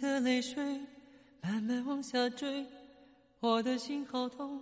的泪水慢慢往下坠，我的心好痛，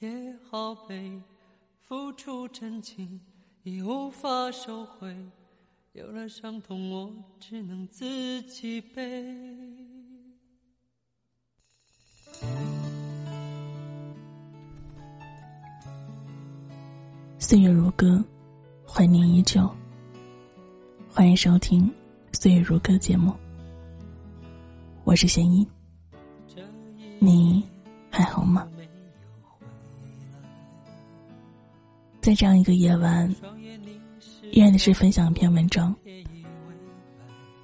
也好悲，付出真情已无法收回，有了伤痛我只能自己背。岁月如歌，怀念依旧。欢迎收听《岁月如歌》节目，我是贤一，你还好吗？在这样一个夜晚，依然的是分享一篇文章，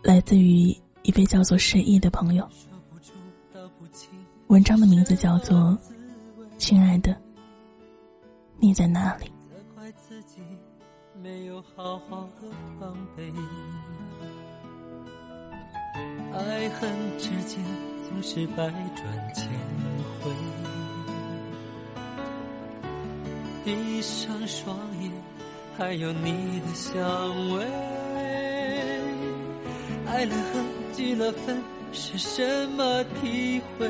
来自于一位叫做失意的朋友。文章的名字叫做《亲爱的，你在哪里》。没有好好的防备，爱恨之间总是百转千回。闭上双眼，还有你的香味。爱了恨，聚了分，是什么体会？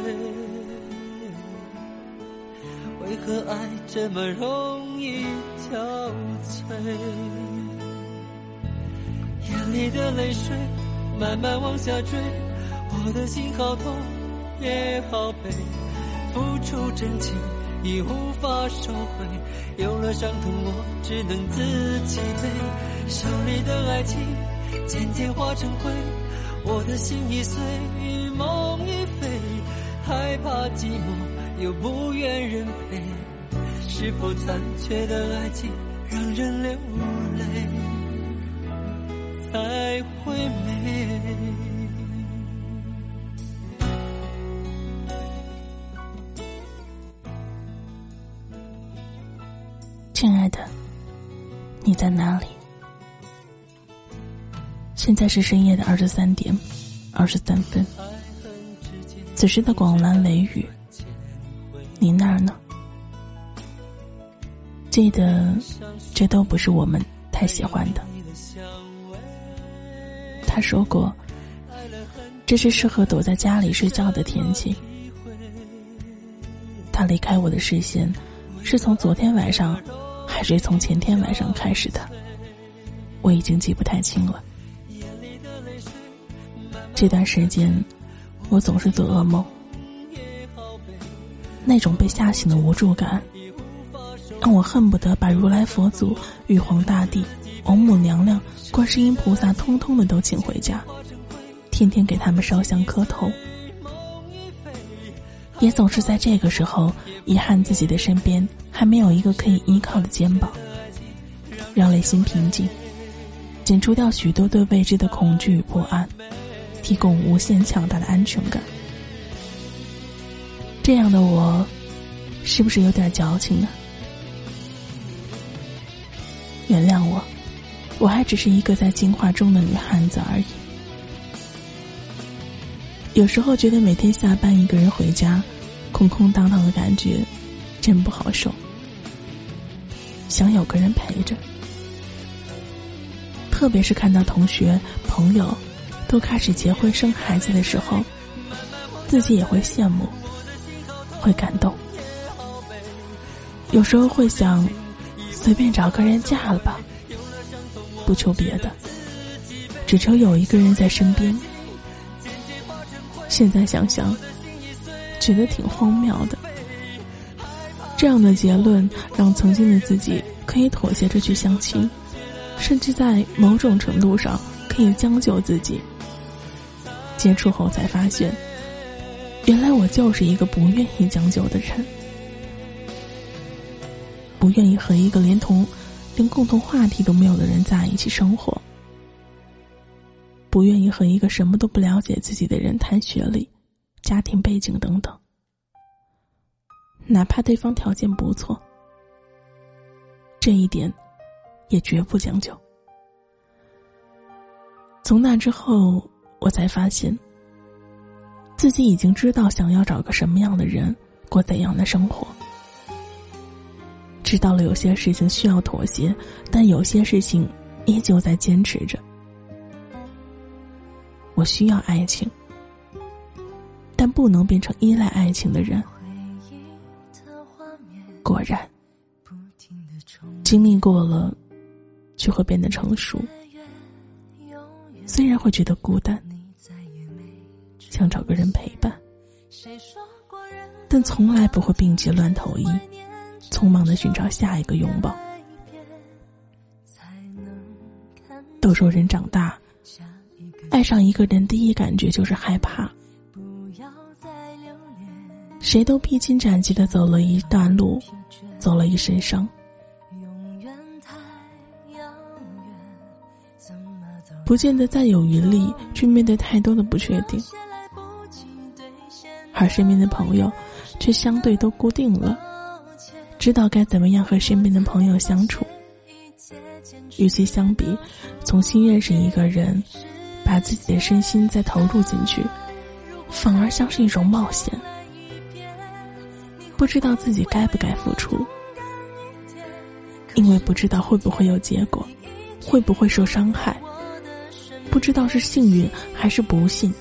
为何爱这么容易？憔悴，眼里的泪水慢慢往下坠，我的心好痛也好悲，付出真情已无法收回，有了伤痛我只能自己背，手里的爱情渐渐化成灰，我的心已碎，梦已飞，害怕寂寞又不愿人陪。是否残缺的爱情让人流泪？才会美？亲爱的，你在哪里？现在是深夜的二十三点二十三分。此时的广蓝雷雨，你那儿呢？记得，这都不是我们太喜欢的。他说过，这是适合躲在家里睡觉的天气。他离开我的视线，是从昨天晚上，还是从前天晚上开始的？我已经记不太清了。这段时间，我总是做噩梦，那种被吓醒的无助感。让我恨不得把如来佛祖、玉皇大帝、王母娘娘、观世音菩萨通通的都请回家，天天给他们烧香磕头。也总是在这个时候，遗憾自己的身边还没有一个可以依靠的肩膀，让内心平静，减除掉许多对未知的恐惧与不安，提供无限强大的安全感。这样的我，是不是有点矫情呢？原谅我，我还只是一个在进化中的女汉子而已。有时候觉得每天下班一个人回家，空空荡荡的感觉，真不好受。想有个人陪着，特别是看到同学朋友都开始结婚生孩子的时候，自己也会羡慕，会感动。有时候会想。随便找个人嫁了吧，不求别的，只求有一个人在身边。现在想想，觉得挺荒谬的。这样的结论让曾经的自己可以妥协着去相亲，甚至在某种程度上可以将就自己。接触后才发现，原来我就是一个不愿意将就的人。不愿意和一个连同、连共同话题都没有的人在一起生活。不愿意和一个什么都不了解自己的人谈学历、家庭背景等等。哪怕对方条件不错，这一点也绝不将就。从那之后，我才发现，自己已经知道想要找个什么样的人，过怎样的生活。知道了有些事情需要妥协，但有些事情依旧在坚持着。我需要爱情，但不能变成依赖爱情的人。果然，经历过了，就会变得成熟。虽然会觉得孤单，想找个人陪伴，但从来不会病急乱投医，匆忙的寻找下一个拥抱。都说人长大，爱上一个人第一感觉就是害怕。谁都披荆斩棘的走了一段路，走了一身伤，不见得再有余力去面对太多的不确定，而身边的朋友却相对都固定了，知道该怎么样和身边的朋友相处。与其相比，从新认识一个人，把自己的身心再投入进去，反而像是一种冒险。不知道自己该不该付出，因为不知道会不会有结果，会不会受伤害，不知道是幸运还是不幸。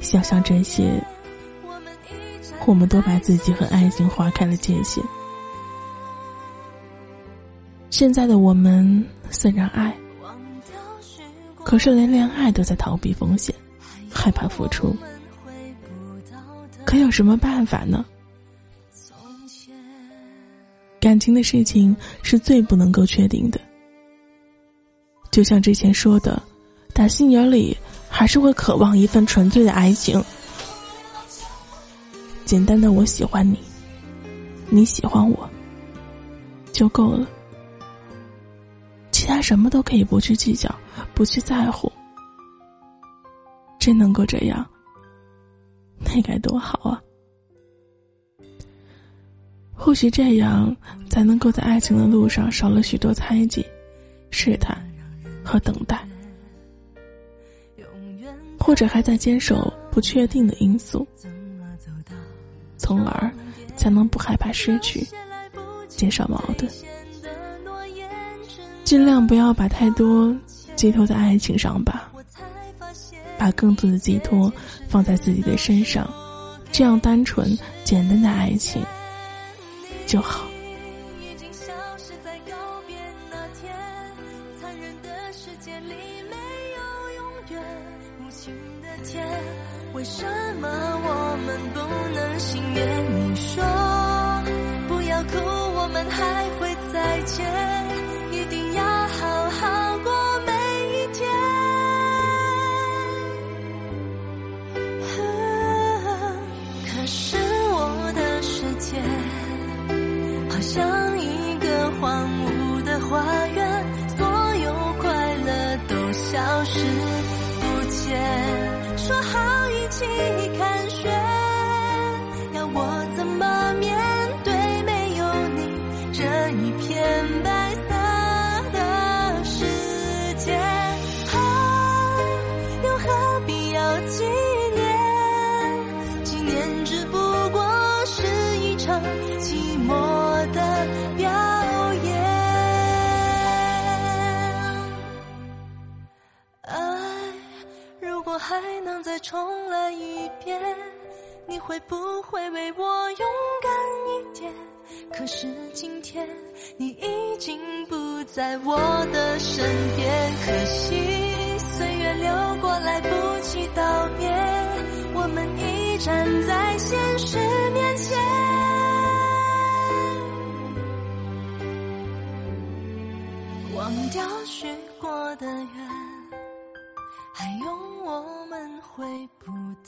想想这些，我们都把自己和爱情划开了界限。现在的我们虽然爱，可是连恋爱都在逃避风险，害怕付出。可有什么办法呢？感情的事情是最不能够确定的。就像之前说的，打心眼里还是会渴望一份纯粹的爱情。简单的我喜欢你，你喜欢我，就够了。其他什么都可以不去计较，不去在乎。真能够这样，那该多好啊！或许这样才能够在爱情的路上少了许多猜忌、试探和等待，或者还在坚守不确定的因素，从而才能不害怕失去，减少矛盾。尽量不要把太多寄托在爱情上吧，把更多的寄托放在自己的身上，这样单纯简单的爱情就好。重来一遍，你会不会为我勇敢一点？可是今天你已经不在我的身边，可惜岁月流过来不及道别，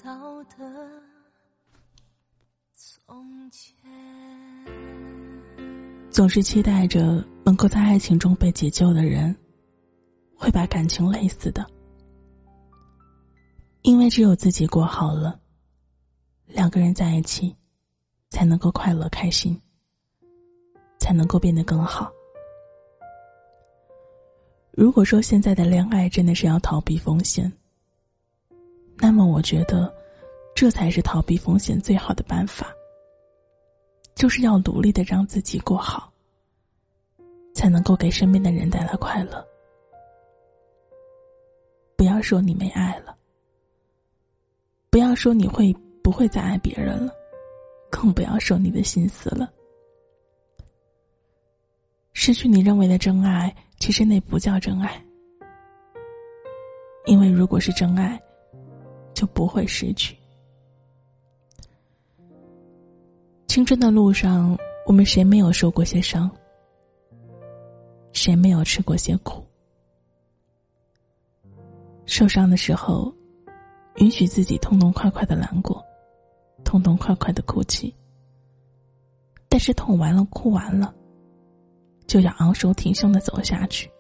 到的从前。总是期待着能够在爱情中被解救的人，会把感情累死的。因为只有自己过好了，两个人在一起，才能够快乐开心，才能够变得更好。如果说现在的恋爱真的是要逃避风险，那么我觉得，这才是逃避风险最好的办法。就是要努力的让自己过好，才能够给身边的人带来快乐。不要说你没爱了，不要说你会不会再爱别人了，更不要说你的心死了。失去你认为的真爱，其实那不叫真爱。因为如果是真爱，就不会失去。青春的路上，我们谁没有受过些伤？谁没有吃过些苦？受伤的时候，允许自己痛痛快快的难过，痛痛快快的哭泣。但是痛完了，哭完了，就要昂首挺胸的走下去，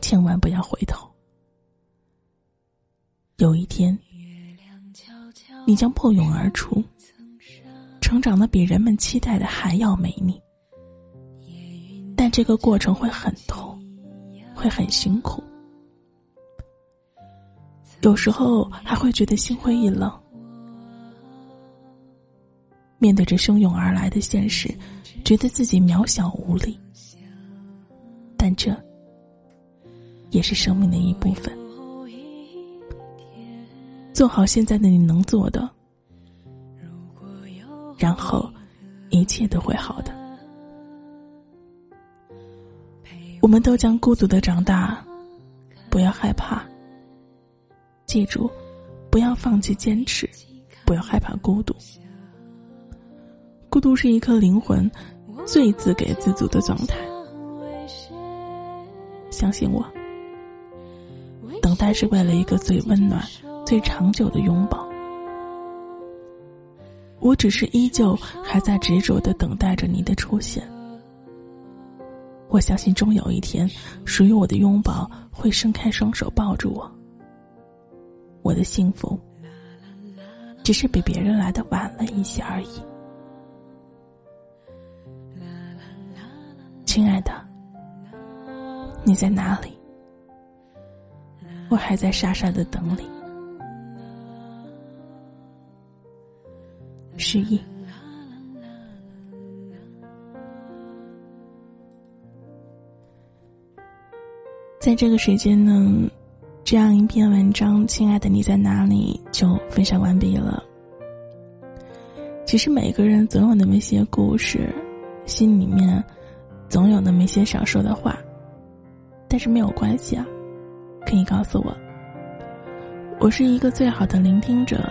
千万不要回头。有一天，你将破蛹而出。成长的比人们期待的还要美丽，但这个过程会很痛，会很辛苦，有时候还会觉得心灰意冷。面对着汹涌而来的现实，觉得自己渺小无力，但这也是生命的一部分。做好现在的你能做的。然后，一切都会好的。我们都将孤独的长大，不要害怕。记住，不要放弃坚持，不要害怕孤独。孤独是一颗灵魂最自给自足的状态。相信我，等待是为了一个最温暖、最长久的拥抱。我只是依旧还在执着的等待着你的出现。我相信终有一天，属于我的拥抱会伸开双手抱住我。我的幸福，只是比别人来的晚了一些而已。亲爱的，你在哪里？我还在傻傻的等你。失忆。在这个时间呢，这样一篇文章，亲爱的你在哪里？就分享完毕了。其实每个人总有那么一些故事，心里面总有那么一些想说的话，但是没有关系啊，可以告诉我，我是一个最好的聆听者。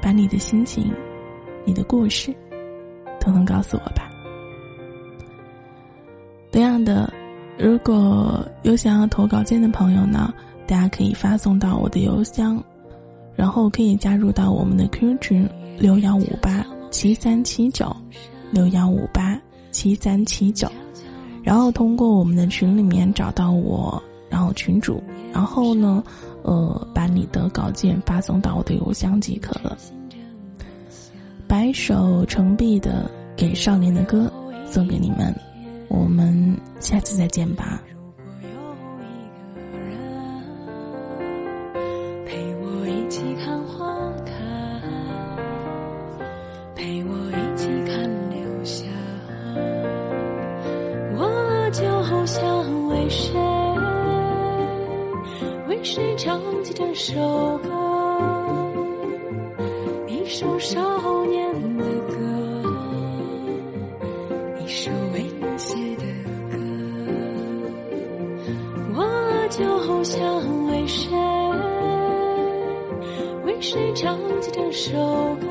把你的心情、你的故事，都能告诉我吧。同样的，如果有想要投稿件的朋友呢，大家可以发送到我的邮箱，然后可以加入到我们的 QQ 群六幺五八七三七九六幺五八七三七九，然后通过我们的群里面找到我，然后群主，然后呢。呃，把你的稿件发送到我的邮箱即可了。白首成碧的给少年的歌，送给你们，我们下次再见吧。我就像为谁？为谁唱起这首歌？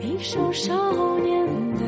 一首少年的。